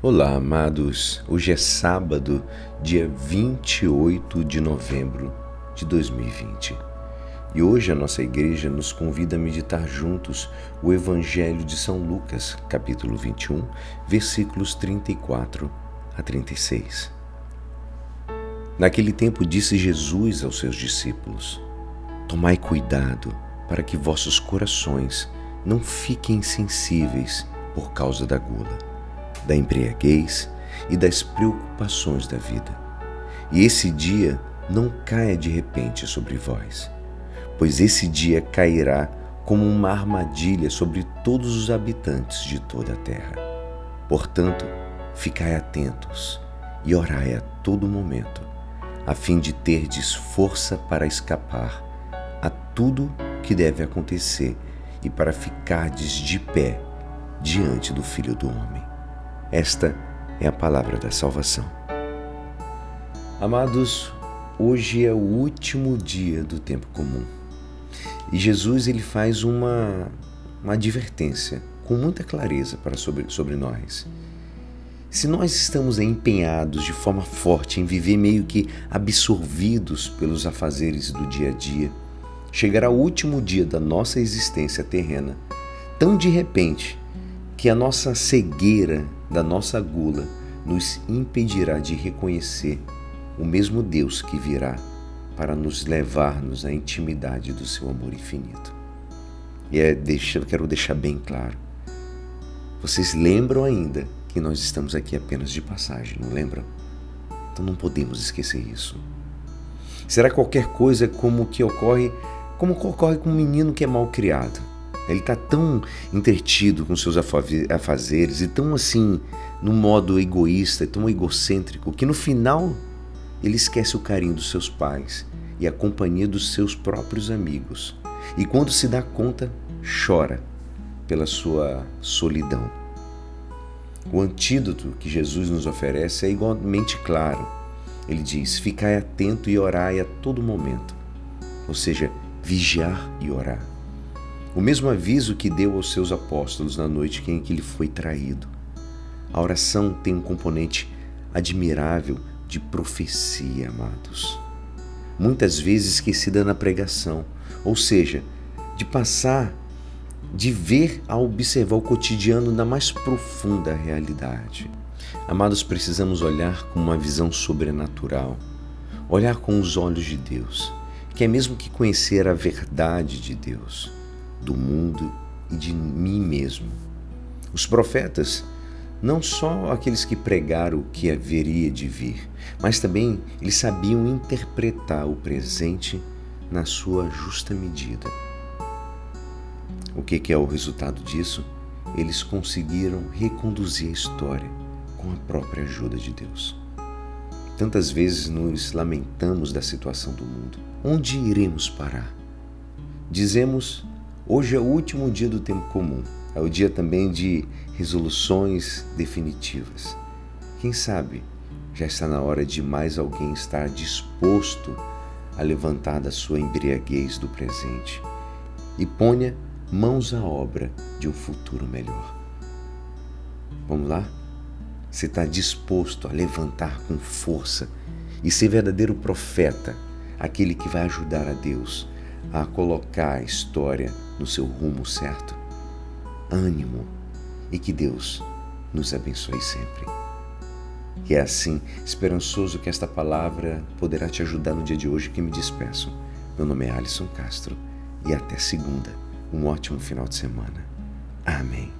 Olá, amados. Hoje é sábado, dia 28 de novembro de 2020. E hoje a nossa igreja nos convida a meditar juntos o Evangelho de São Lucas, capítulo 21, versículos 34 a 36. Naquele tempo disse Jesus aos seus discípulos: Tomai cuidado para que vossos corações não fiquem insensíveis por causa da gula da embriaguez e das preocupações da vida. E esse dia não caia de repente sobre vós, pois esse dia cairá como uma armadilha sobre todos os habitantes de toda a terra. Portanto, ficai atentos e orai a todo momento, a fim de terdes força para escapar a tudo que deve acontecer e para ficardes de pé diante do Filho do Homem. Esta é a palavra da salvação. Amados, hoje é o último dia do tempo comum. E Jesus ele faz uma, uma advertência com muita clareza para sobre, sobre nós. Se nós estamos empenhados de forma forte em viver meio que absorvidos pelos afazeres do dia a dia, chegará o último dia da nossa existência terrena, tão de repente que a nossa cegueira da nossa gula nos impedirá de reconhecer o mesmo Deus que virá para nos levar-nos à intimidade do seu amor infinito. E é, deixa, quero deixar bem claro. Vocês lembram ainda que nós estamos aqui apenas de passagem, não lembram? Então não podemos esquecer isso. Será qualquer coisa como que ocorre, como ocorre com um menino que é mal criado. Ele está tão entretido com seus afazeres e tão assim, no modo egoísta, tão egocêntrico, que no final ele esquece o carinho dos seus pais e a companhia dos seus próprios amigos. E quando se dá conta, chora pela sua solidão. O antídoto que Jesus nos oferece é igualmente claro. Ele diz: Ficai atento e orai a todo momento. Ou seja, vigiar e orar. O mesmo aviso que deu aos seus apóstolos na noite em que ele foi traído. A oração tem um componente admirável de profecia, amados. Muitas vezes esquecida na pregação, ou seja, de passar, de ver a observar o cotidiano na mais profunda realidade. Amados, precisamos olhar com uma visão sobrenatural, olhar com os olhos de Deus, que é mesmo que conhecer a verdade de Deus do mundo e de mim mesmo. Os profetas, não só aqueles que pregaram o que haveria de vir, mas também eles sabiam interpretar o presente na sua justa medida. O que é o resultado disso? Eles conseguiram reconduzir a história com a própria ajuda de Deus. Tantas vezes nos lamentamos da situação do mundo. Onde iremos parar? Dizemos Hoje é o último dia do tempo comum. É o dia também de resoluções definitivas. Quem sabe já está na hora de mais alguém estar disposto a levantar da sua embriaguez do presente e ponha mãos à obra de um futuro melhor. Vamos lá? Você está disposto a levantar com força e ser verdadeiro profeta, aquele que vai ajudar a Deus a colocar a história no seu rumo certo. Ânimo e que Deus nos abençoe sempre. E é assim, esperançoso que esta palavra poderá te ajudar no dia de hoje que me despeço. Meu nome é Alisson Castro e até segunda. Um ótimo final de semana. Amém.